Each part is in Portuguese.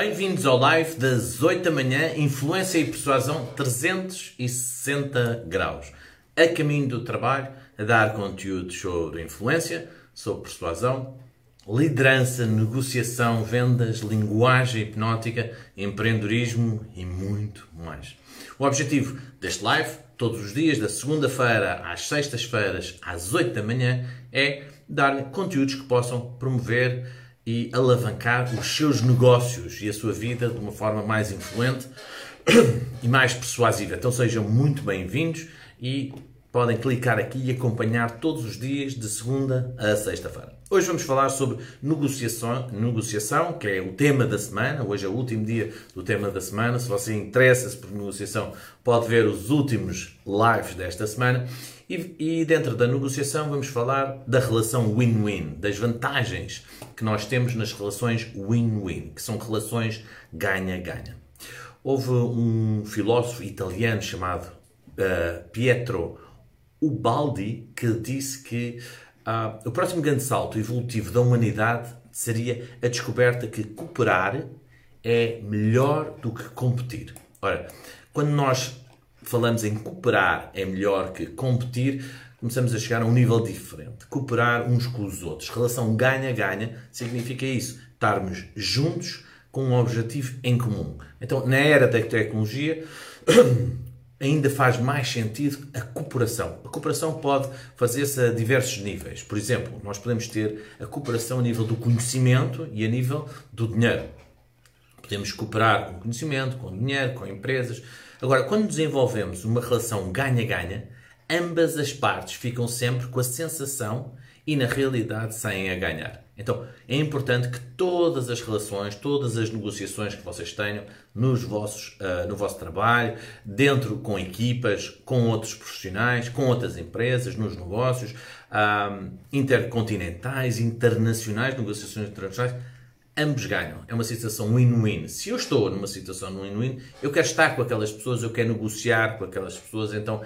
Bem-vindos ao live das 8 da manhã, Influência e Persuasão 360 graus. A caminho do trabalho, a dar conteúdo sobre influência, sobre persuasão, liderança, negociação, vendas, linguagem hipnótica, empreendedorismo e muito mais. O objetivo deste live, todos os dias, da segunda-feira às sextas-feiras, às 8 da manhã, é dar conteúdos que possam promover e alavancar os seus negócios e a sua vida de uma forma mais influente e mais persuasiva. Então sejam muito bem-vindos e podem clicar aqui e acompanhar todos os dias de segunda a sexta-feira. Hoje vamos falar sobre negociação, negociação, que é o tema da semana. Hoje é o último dia do tema da semana. Se você interessa-se por negociação, pode ver os últimos lives desta semana. E, e dentro da negociação vamos falar da relação win-win, das vantagens que nós temos nas relações win-win, que são relações ganha-ganha. Houve um filósofo italiano chamado uh, Pietro Ubaldi que disse que uh, o próximo grande salto evolutivo da humanidade seria a descoberta que cooperar é melhor do que competir. Ora, quando nós falamos em cooperar é melhor que competir, começamos a chegar a um nível diferente. Cooperar uns com os outros. Relação ganha-ganha significa isso. Estarmos juntos com um objetivo em comum. Então, na era da tecnologia, ainda faz mais sentido a cooperação. A cooperação pode fazer-se a diversos níveis. Por exemplo, nós podemos ter a cooperação a nível do conhecimento e a nível do dinheiro. Podemos cooperar com conhecimento, com dinheiro, com empresas. Agora, quando desenvolvemos uma relação ganha-ganha, ambas as partes ficam sempre com a sensação e na realidade saem a ganhar. Então é importante que todas as relações, todas as negociações que vocês tenham nos vossos, uh, no vosso trabalho, dentro com equipas, com outros profissionais, com outras empresas, nos negócios, uh, intercontinentais, internacionais, negociações internacionais, ambos ganham. É uma situação win-win. Se eu estou numa situação win-win, eu quero estar com aquelas pessoas, eu quero negociar com aquelas pessoas, então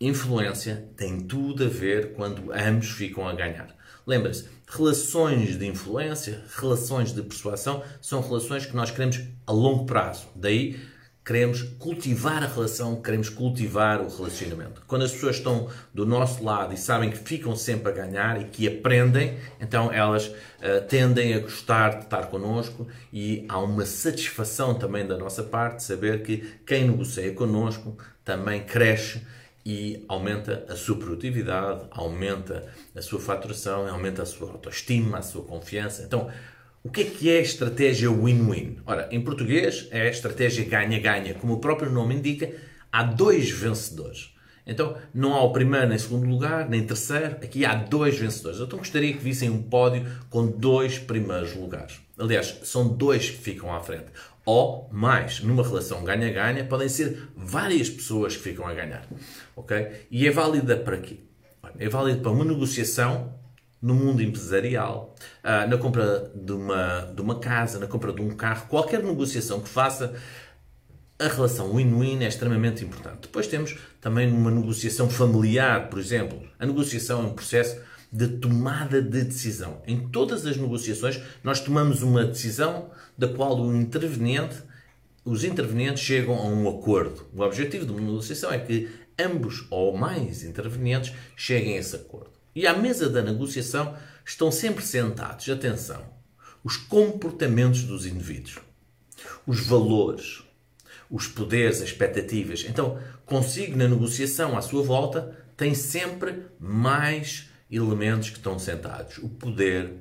influência tem tudo a ver quando ambos ficam a ganhar. Lembre-se, relações de influência, relações de persuasão são relações que nós queremos a longo prazo. Daí queremos cultivar a relação, queremos cultivar o relacionamento. Quando as pessoas estão do nosso lado e sabem que ficam sempre a ganhar e que aprendem, então elas uh, tendem a gostar de estar connosco e há uma satisfação também da nossa parte saber que quem negocia connosco também cresce e aumenta a sua produtividade, aumenta a sua faturação, aumenta a sua autoestima, a sua confiança. Então, o que é que é a estratégia win-win? Ora, em português é a estratégia ganha-ganha. Como o próprio nome indica, há dois vencedores. Então, não há o primeiro nem segundo lugar, nem terceiro. Aqui há dois vencedores. Então, gostaria que vissem um pódio com dois primeiros lugares. Aliás, são dois que ficam à frente. Ou mais, numa relação ganha-ganha, podem ser várias pessoas que ficam a ganhar. Ok? E é válida para quê? É válida para uma negociação no mundo empresarial, ah, na compra de uma, de uma casa, na compra de um carro, qualquer negociação que faça, a relação win-win é extremamente importante. Depois temos também uma negociação familiar, por exemplo. A negociação é um processo de tomada de decisão. Em todas as negociações, nós tomamos uma decisão da qual o interveniente, os intervenientes chegam a um acordo. O objetivo de uma negociação é que ambos ou mais intervenientes cheguem a esse acordo. E à mesa da negociação estão sempre sentados, atenção, os comportamentos dos indivíduos, os valores, os poderes, as expectativas. Então, consigo na negociação à sua volta, tem sempre mais elementos que estão sentados: o poder,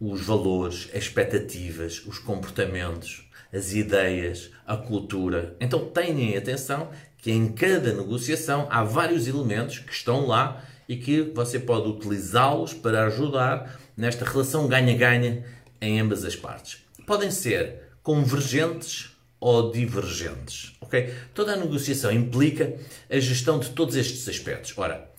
os valores, as expectativas, os comportamentos, as ideias, a cultura. Então tenham atenção que em cada negociação há vários elementos que estão lá e que você pode utilizá-los para ajudar nesta relação ganha-ganha em ambas as partes. Podem ser convergentes ou divergentes, ok? Toda a negociação implica a gestão de todos estes aspectos. Ora,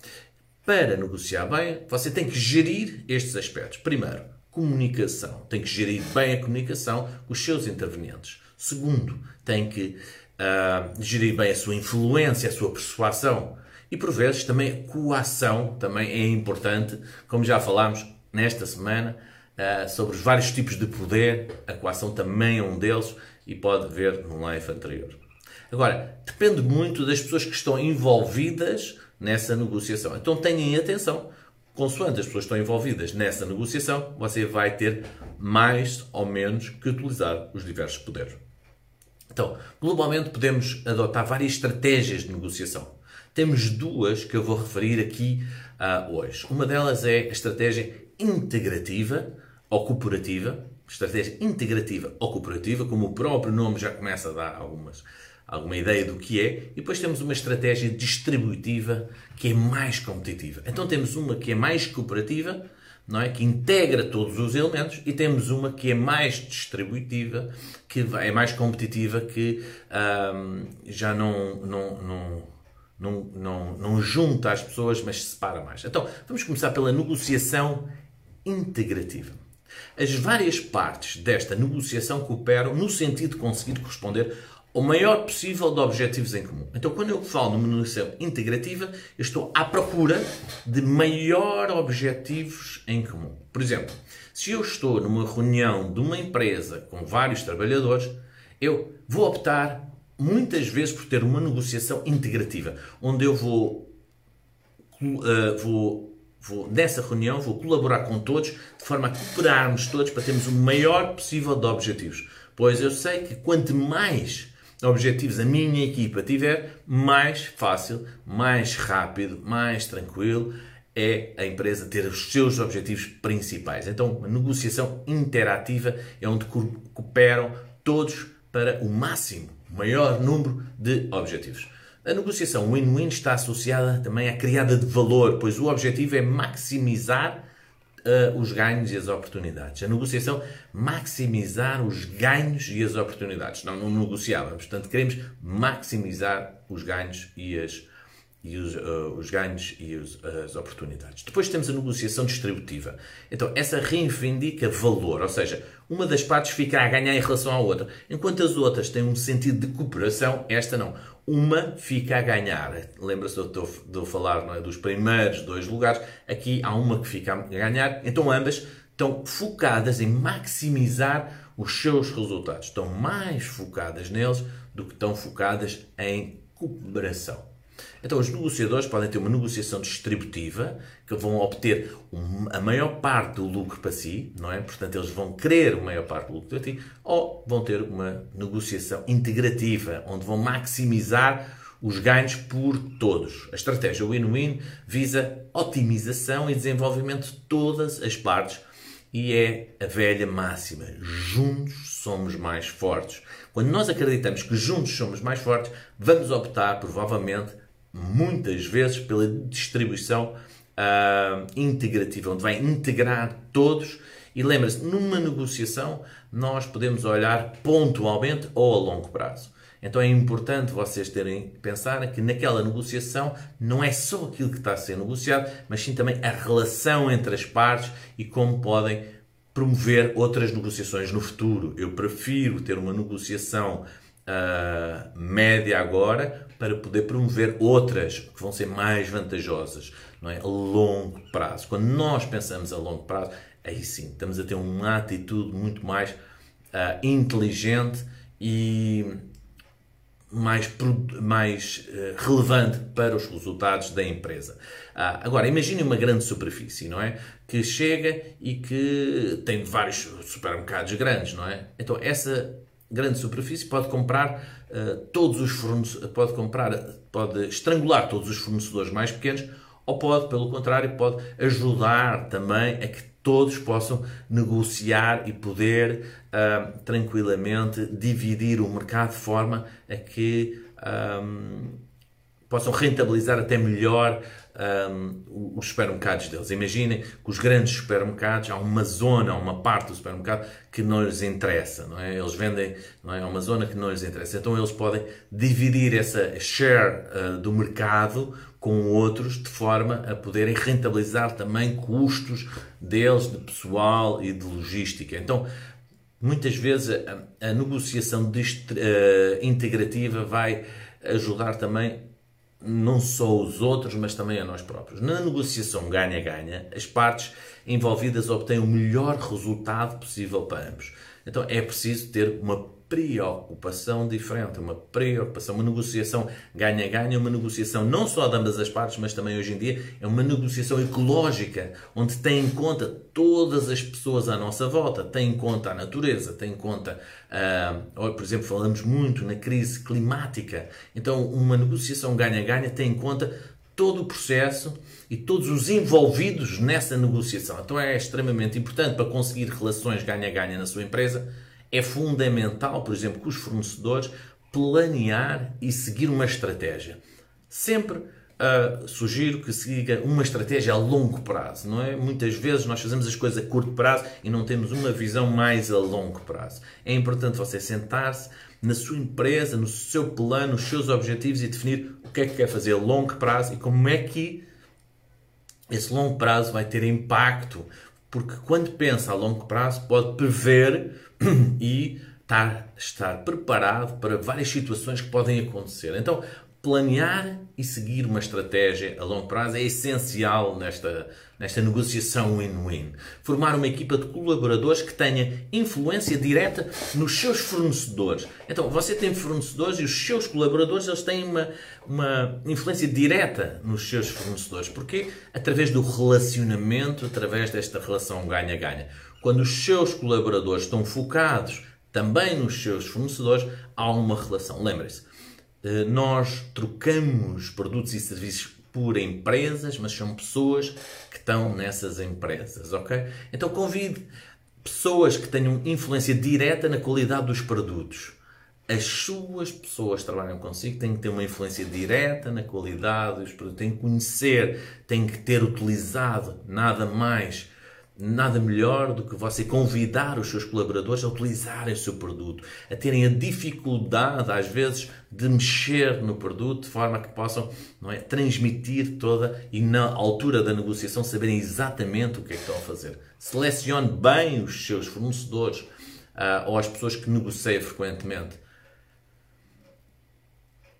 para negociar bem, você tem que gerir estes aspectos. Primeiro, comunicação. Tem que gerir bem a comunicação com os seus intervenientes. Segundo, tem que uh, gerir bem a sua influência, a sua persuasão. E por vezes também a coação também é importante, como já falámos nesta semana, uh, sobre os vários tipos de poder. A coação também é um deles e pode ver no live anterior. Agora, depende muito das pessoas que estão envolvidas nessa negociação. Então tenham atenção, consoante as pessoas que estão envolvidas nessa negociação, você vai ter mais ou menos que utilizar os diversos poderes. Então, globalmente podemos adotar várias estratégias de negociação. Temos duas que eu vou referir aqui uh, hoje. Uma delas é a estratégia integrativa ou cooperativa. Estratégia integrativa ou cooperativa, como o próprio nome já começa a dar algumas, alguma ideia do que é. E depois temos uma estratégia distributiva que é mais competitiva. Então temos uma que é mais cooperativa, não é? que integra todos os elementos, e temos uma que é mais distributiva, que é mais competitiva, que um, já não, não, não não, não, não junta as pessoas, mas separa mais. Então, vamos começar pela negociação integrativa. As várias partes desta negociação cooperam no sentido de conseguir corresponder ao maior possível de objetivos em comum. Então, quando eu falo numa negociação integrativa, eu estou à procura de maior objetivos em comum. Por exemplo, se eu estou numa reunião de uma empresa com vários trabalhadores, eu vou optar muitas vezes por ter uma negociação integrativa, onde eu vou, uh, vou, vou, nessa reunião, vou colaborar com todos, de forma a cooperarmos todos para termos o maior possível de objetivos. Pois eu sei que quanto mais objetivos a minha equipa tiver, mais fácil, mais rápido, mais tranquilo é a empresa ter os seus objetivos principais. Então, a negociação interativa é onde cooperam todos para o máximo maior número de objetivos. A negociação win-win está associada também à criada de valor, pois o objetivo é maximizar uh, os ganhos e as oportunidades. A negociação maximizar os ganhos e as oportunidades. Não, não negociávamos, portanto, queremos maximizar os ganhos e as e os, uh, os ganhos e os, as oportunidades. Depois temos a negociação distributiva. Então, essa reivindica valor, ou seja, uma das partes fica a ganhar em relação à outra, enquanto as outras têm um sentido de cooperação, esta não. Uma fica a ganhar. Lembra-se de eu falar é, dos primeiros dois lugares? Aqui há uma que fica a ganhar, então ambas estão focadas em maximizar os seus resultados. Estão mais focadas neles do que estão focadas em cooperação. Então, os negociadores podem ter uma negociação distributiva, que vão obter a maior parte do lucro para si, não é? Portanto, eles vão querer a maior parte do lucro para si, ou vão ter uma negociação integrativa, onde vão maximizar os ganhos por todos. A estratégia win-win visa otimização e desenvolvimento de todas as partes e é a velha máxima: juntos somos mais fortes. Quando nós acreditamos que juntos somos mais fortes, vamos optar provavelmente muitas vezes pela distribuição uh, integrativa, onde vai integrar todos. E lembra-se, numa negociação nós podemos olhar pontualmente ou a longo prazo. Então é importante vocês terem pensar que naquela negociação não é só aquilo que está a ser negociado, mas sim também a relação entre as partes e como podem promover outras negociações no futuro. Eu prefiro ter uma negociação uh, média agora para poder promover outras que vão ser mais vantajosas não é? a longo prazo. Quando nós pensamos a longo prazo, aí sim, estamos a ter uma atitude muito mais uh, inteligente e mais, mais uh, relevante para os resultados da empresa. Uh, agora, imagine uma grande superfície, não é? Que chega e que tem vários supermercados grandes, não é? Então, essa grande superfície pode comprar uh, todos os fornecedores, pode comprar, pode estrangular todos os fornecedores mais pequenos, ou pode, pelo contrário, pode ajudar também a que todos possam negociar e poder uh, tranquilamente dividir o mercado de forma a que um, possam rentabilizar até melhor um, os supermercados deles. Imaginem que os grandes supermercados, há uma zona, uma parte do supermercado que não lhes interessa, não é? Eles vendem, não é? uma zona que não lhes interessa. Então eles podem dividir essa share uh, do mercado com outros de forma a poderem rentabilizar também custos deles de pessoal e de logística. Então, muitas vezes a, a negociação uh, integrativa vai ajudar também não só os outros, mas também a nós próprios. Na negociação ganha-ganha, as partes envolvidas obtêm o melhor resultado possível para ambos. Então é preciso ter uma preocupação diferente, uma preocupação, uma negociação ganha-ganha, uma negociação não só de ambas as partes, mas também hoje em dia é uma negociação ecológica, onde tem em conta todas as pessoas à nossa volta, tem em conta a natureza, tem em conta, uh, por exemplo, falamos muito na crise climática, então uma negociação ganha-ganha tem em conta todo o processo e todos os envolvidos nessa negociação. Então é extremamente importante para conseguir relações ganha-ganha na sua empresa. É fundamental, por exemplo, que os fornecedores planear e seguir uma estratégia. Sempre uh, sugiro que siga uma estratégia a longo prazo, não é? Muitas vezes nós fazemos as coisas a curto prazo e não temos uma visão mais a longo prazo. É importante você sentar-se na sua empresa, no seu plano, nos seus objetivos e definir o que é que quer fazer a longo prazo e como é que esse longo prazo vai ter impacto, porque quando pensa a longo prazo pode prever e estar, estar preparado para várias situações que podem acontecer. Então, planear e seguir uma estratégia a longo prazo é essencial nesta, nesta negociação win-win. Formar uma equipa de colaboradores que tenha influência direta nos seus fornecedores. Então, você tem fornecedores e os seus colaboradores eles têm uma, uma influência direta nos seus fornecedores. Porquê? Através do relacionamento, através desta relação ganha-ganha. Quando os seus colaboradores estão focados também nos seus fornecedores, há uma relação. Lembre-se, eh, nós trocamos produtos e serviços por empresas, mas são pessoas que estão nessas empresas, ok? Então convide pessoas que tenham influência direta na qualidade dos produtos. As suas pessoas que trabalham consigo têm que ter uma influência direta na qualidade dos produtos, têm que conhecer, têm que ter utilizado nada mais Nada melhor do que você convidar os seus colaboradores a utilizarem o seu produto, a terem a dificuldade, às vezes, de mexer no produto de forma que possam não é, transmitir toda e, na altura da negociação, saberem exatamente o que é que estão a fazer. Selecione bem os seus fornecedores uh, ou as pessoas que negocia frequentemente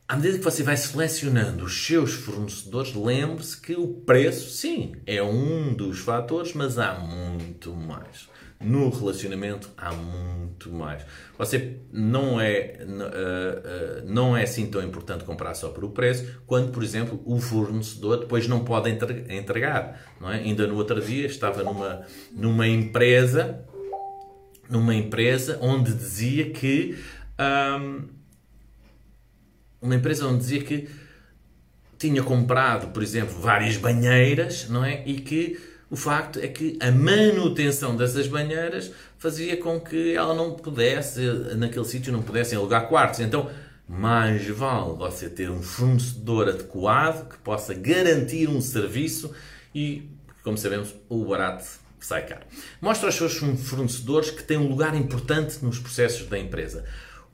à medida que você vai selecionando os seus fornecedores, lembre-se que o preço, sim, é um dos fatores, mas há muito mais. No relacionamento há muito mais. Você não é, uh, uh, não é assim tão importante comprar só por o preço, quando, por exemplo, o fornecedor depois não pode entregar. Não é? Ainda no outro dia estava numa, numa empresa, numa empresa onde dizia que. Um, uma empresa onde dizia que tinha comprado, por exemplo, várias banheiras, não é? E que o facto é que a manutenção dessas banheiras fazia com que ela não pudesse, naquele sítio, não pudessem alugar quartos. Então, mais vale você ter um fornecedor adequado que possa garantir um serviço e, como sabemos, o barato sai caro. Mostra aos seus fornecedores que têm um lugar importante nos processos da empresa.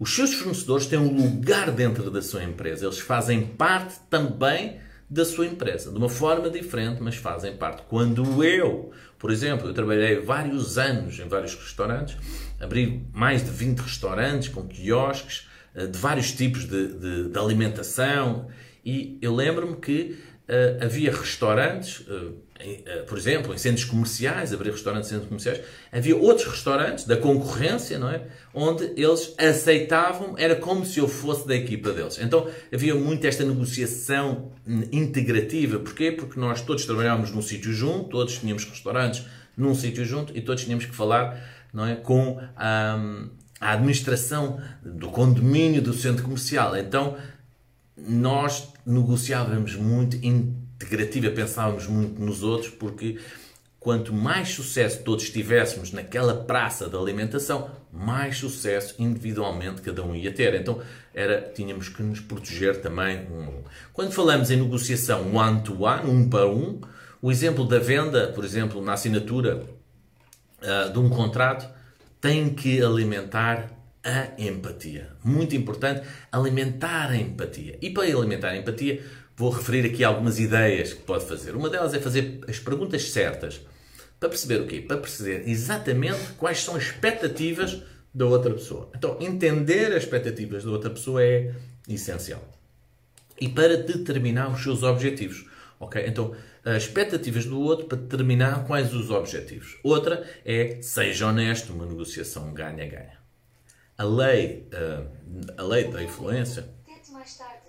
Os seus fornecedores têm um lugar dentro da sua empresa, eles fazem parte também da sua empresa, de uma forma diferente, mas fazem parte. Quando eu, por exemplo, eu trabalhei vários anos em vários restaurantes, abri mais de 20 restaurantes com quiosques eh, de vários tipos de, de, de alimentação e eu lembro-me que uh, havia restaurantes, uh, por exemplo, em centros comerciais, abrir restaurantes em centros comerciais, havia outros restaurantes da concorrência, não é? Onde eles aceitavam, era como se eu fosse da equipa deles. Então havia muito esta negociação integrativa. Porquê? Porque nós todos trabalhávamos num sítio junto, todos tínhamos restaurantes num sítio junto e todos tínhamos que falar não é, com um, a administração do condomínio do centro comercial. Então nós negociávamos muito integrativa, pensávamos muito nos outros, porque quanto mais sucesso todos tivéssemos naquela praça de alimentação, mais sucesso individualmente cada um ia ter. Então era, tínhamos que nos proteger também. Quando falamos em negociação one-to-one, -one, um para um, o exemplo da venda, por exemplo, na assinatura uh, de um contrato, tem que alimentar a empatia. Muito importante, alimentar a empatia. E para alimentar a empatia, vou referir aqui algumas ideias que pode fazer. Uma delas é fazer as perguntas certas. Para perceber o quê? Para perceber exatamente quais são as expectativas da outra pessoa. Então, entender as expectativas da outra pessoa é essencial. E para determinar os seus objetivos. Ok? Então, as expectativas do outro para determinar quais os objetivos. Outra é seja honesto, uma negociação ganha-ganha a lei, uh, a lei da influência,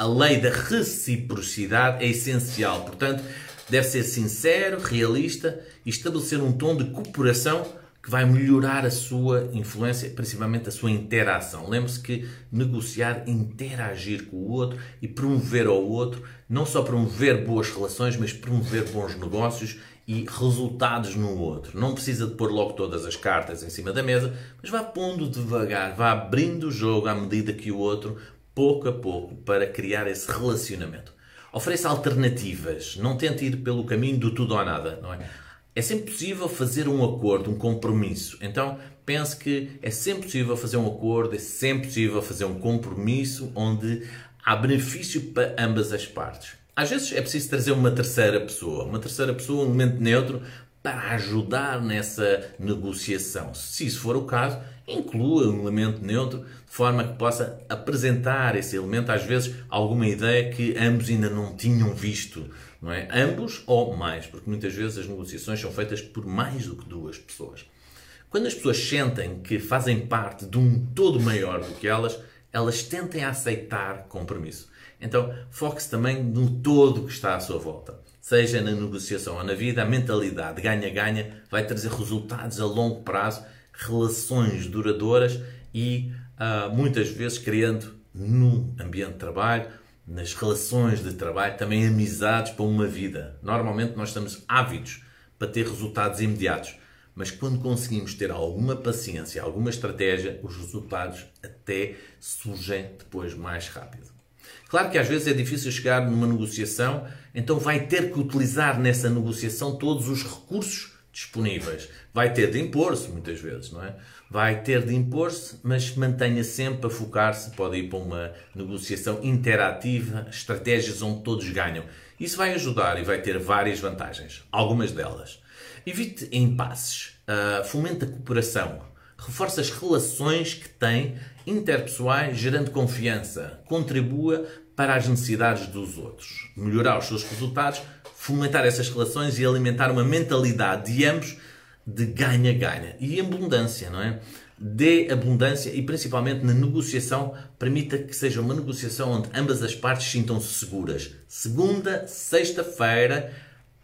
a lei da reciprocidade é essencial. Portanto, deve ser sincero, realista e estabelecer um tom de cooperação que vai melhorar a sua influência, principalmente a sua interação. Lembre-se que negociar, interagir com o outro e promover ao outro, não só promover boas relações, mas promover bons negócios e resultados no outro. Não precisa de pôr logo todas as cartas em cima da mesa, mas vá pondo devagar, vá abrindo o jogo à medida que o outro, pouco a pouco, para criar esse relacionamento. Ofereça alternativas, não tente ir pelo caminho do tudo ou nada, não é? É sempre possível fazer um acordo, um compromisso. Então, pense que é sempre possível fazer um acordo, é sempre possível fazer um compromisso onde há benefício para ambas as partes. Às vezes é preciso trazer uma terceira pessoa, uma terceira pessoa, um elemento neutro, para ajudar nessa negociação. Se isso for o caso, inclua um elemento neutro de forma que possa apresentar esse elemento, às vezes, alguma ideia que ambos ainda não tinham visto. Não é? Ambos ou mais, porque muitas vezes as negociações são feitas por mais do que duas pessoas. Quando as pessoas sentem que fazem parte de um todo maior do que elas, elas tentem aceitar compromisso. Então, foque-se também no todo que está à sua volta. Seja na negociação ou na vida, a mentalidade ganha-ganha vai trazer resultados a longo prazo, relações duradouras e uh, muitas vezes criando no ambiente de trabalho, nas relações de trabalho, também amizades para uma vida. Normalmente nós estamos ávidos para ter resultados imediatos, mas quando conseguimos ter alguma paciência, alguma estratégia, os resultados até surgem depois mais rápido. Claro que às vezes é difícil chegar numa negociação, então vai ter que utilizar nessa negociação todos os recursos disponíveis. Vai ter de impor-se muitas vezes, não é? Vai ter de impor-se, mas mantenha sempre a focar-se. Pode ir para uma negociação interativa, estratégias onde todos ganham. Isso vai ajudar e vai ter várias vantagens. Algumas delas. Evite impasses, uh, fomente a cooperação, reforce as relações que tem interpessoais, gerando confiança, contribua para as necessidades dos outros, melhorar os seus resultados, fomentar essas relações e alimentar uma mentalidade de ambos de ganha-ganha e abundância, não é? Dê abundância e principalmente na negociação, permita que seja uma negociação onde ambas as partes sintam-se seguras. Segunda, sexta-feira,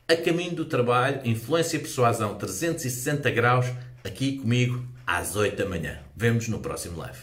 a caminho do trabalho, influência e persuasão 360 graus, aqui comigo às 8 da manhã. Vemos no próximo live.